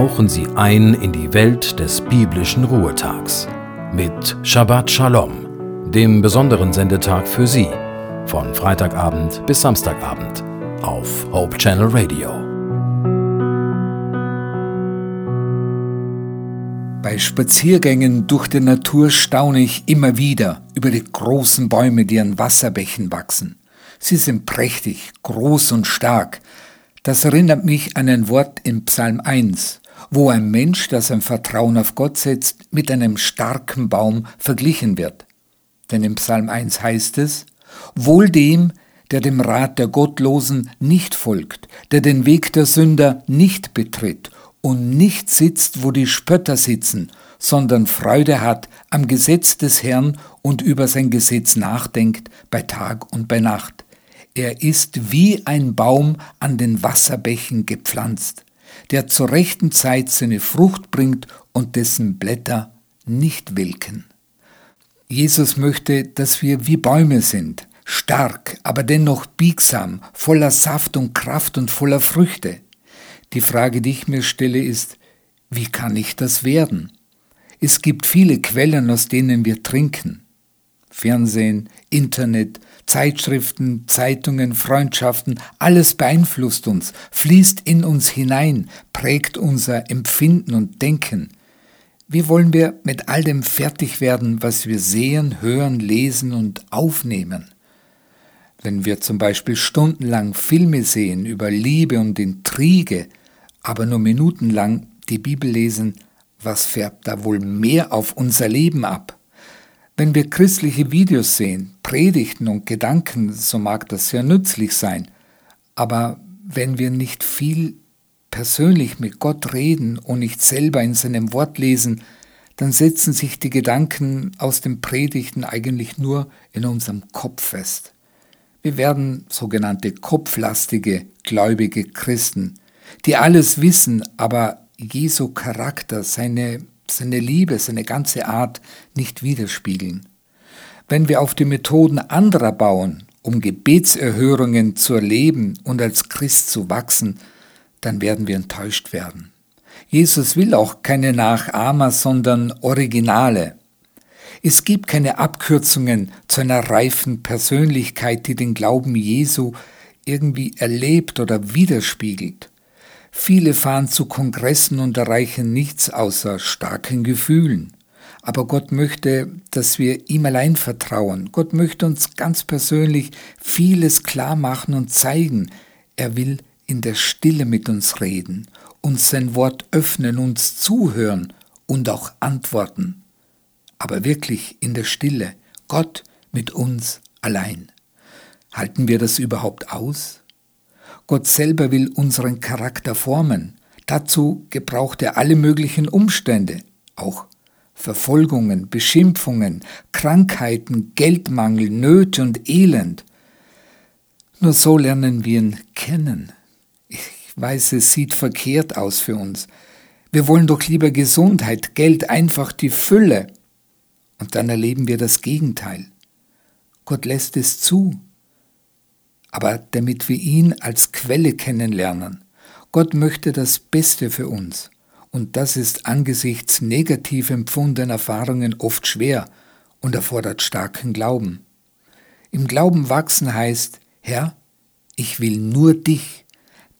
tauchen Sie ein in die Welt des biblischen Ruhetags mit Shabbat Shalom, dem besonderen Sendetag für Sie, von Freitagabend bis Samstagabend auf Hope Channel Radio. Bei Spaziergängen durch die Natur staune ich immer wieder über die großen Bäume, die an Wasserbächen wachsen. Sie sind prächtig, groß und stark, das erinnert mich an ein Wort im Psalm 1, wo ein Mensch, der sein Vertrauen auf Gott setzt, mit einem starken Baum verglichen wird. Denn im Psalm 1 heißt es, Wohl dem, der dem Rat der Gottlosen nicht folgt, der den Weg der Sünder nicht betritt und nicht sitzt, wo die Spötter sitzen, sondern Freude hat am Gesetz des Herrn und über sein Gesetz nachdenkt bei Tag und bei Nacht. Er ist wie ein Baum an den Wasserbächen gepflanzt, der zur rechten Zeit seine Frucht bringt und dessen Blätter nicht welken. Jesus möchte, dass wir wie Bäume sind, stark, aber dennoch biegsam, voller Saft und Kraft und voller Früchte. Die Frage, die ich mir stelle, ist, wie kann ich das werden? Es gibt viele Quellen, aus denen wir trinken. Fernsehen, Internet, Zeitschriften, Zeitungen, Freundschaften, alles beeinflusst uns, fließt in uns hinein, prägt unser Empfinden und Denken. Wie wollen wir mit all dem fertig werden, was wir sehen, hören, lesen und aufnehmen? Wenn wir zum Beispiel stundenlang Filme sehen über Liebe und Intrige, aber nur minutenlang die Bibel lesen, was färbt da wohl mehr auf unser Leben ab? Wenn wir christliche Videos sehen, Predigten und Gedanken, so mag das sehr nützlich sein, aber wenn wir nicht viel persönlich mit Gott reden und nicht selber in seinem Wort lesen, dann setzen sich die Gedanken aus den Predigten eigentlich nur in unserem Kopf fest. Wir werden sogenannte kopflastige, gläubige Christen, die alles wissen, aber Jesu Charakter, seine seine Liebe, seine ganze Art nicht widerspiegeln. Wenn wir auf die Methoden anderer bauen, um Gebetserhörungen zu erleben und als Christ zu wachsen, dann werden wir enttäuscht werden. Jesus will auch keine Nachahmer, sondern Originale. Es gibt keine Abkürzungen zu einer reifen Persönlichkeit, die den Glauben Jesu irgendwie erlebt oder widerspiegelt. Viele fahren zu Kongressen und erreichen nichts außer starken Gefühlen. Aber Gott möchte, dass wir ihm allein vertrauen. Gott möchte uns ganz persönlich vieles klar machen und zeigen. Er will in der Stille mit uns reden, uns sein Wort öffnen, uns zuhören und auch antworten. Aber wirklich in der Stille, Gott mit uns allein. Halten wir das überhaupt aus? Gott selber will unseren Charakter formen. Dazu gebraucht er alle möglichen Umstände, auch Verfolgungen, Beschimpfungen, Krankheiten, Geldmangel, Nöte und Elend. Nur so lernen wir ihn kennen. Ich weiß, es sieht verkehrt aus für uns. Wir wollen doch lieber Gesundheit, Geld, einfach die Fülle. Und dann erleben wir das Gegenteil. Gott lässt es zu, aber damit wir ihn als Quelle kennenlernen. Gott möchte das Beste für uns. Und das ist angesichts negativ empfundener Erfahrungen oft schwer und erfordert starken Glauben. Im Glauben wachsen heißt, Herr, ich will nur dich.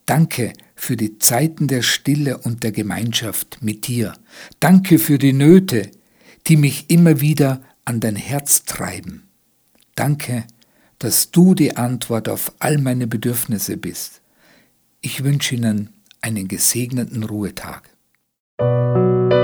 Danke für die Zeiten der Stille und der Gemeinschaft mit dir. Danke für die Nöte, die mich immer wieder an dein Herz treiben. Danke dass du die Antwort auf all meine Bedürfnisse bist. Ich wünsche Ihnen einen gesegneten Ruhetag. Thank you.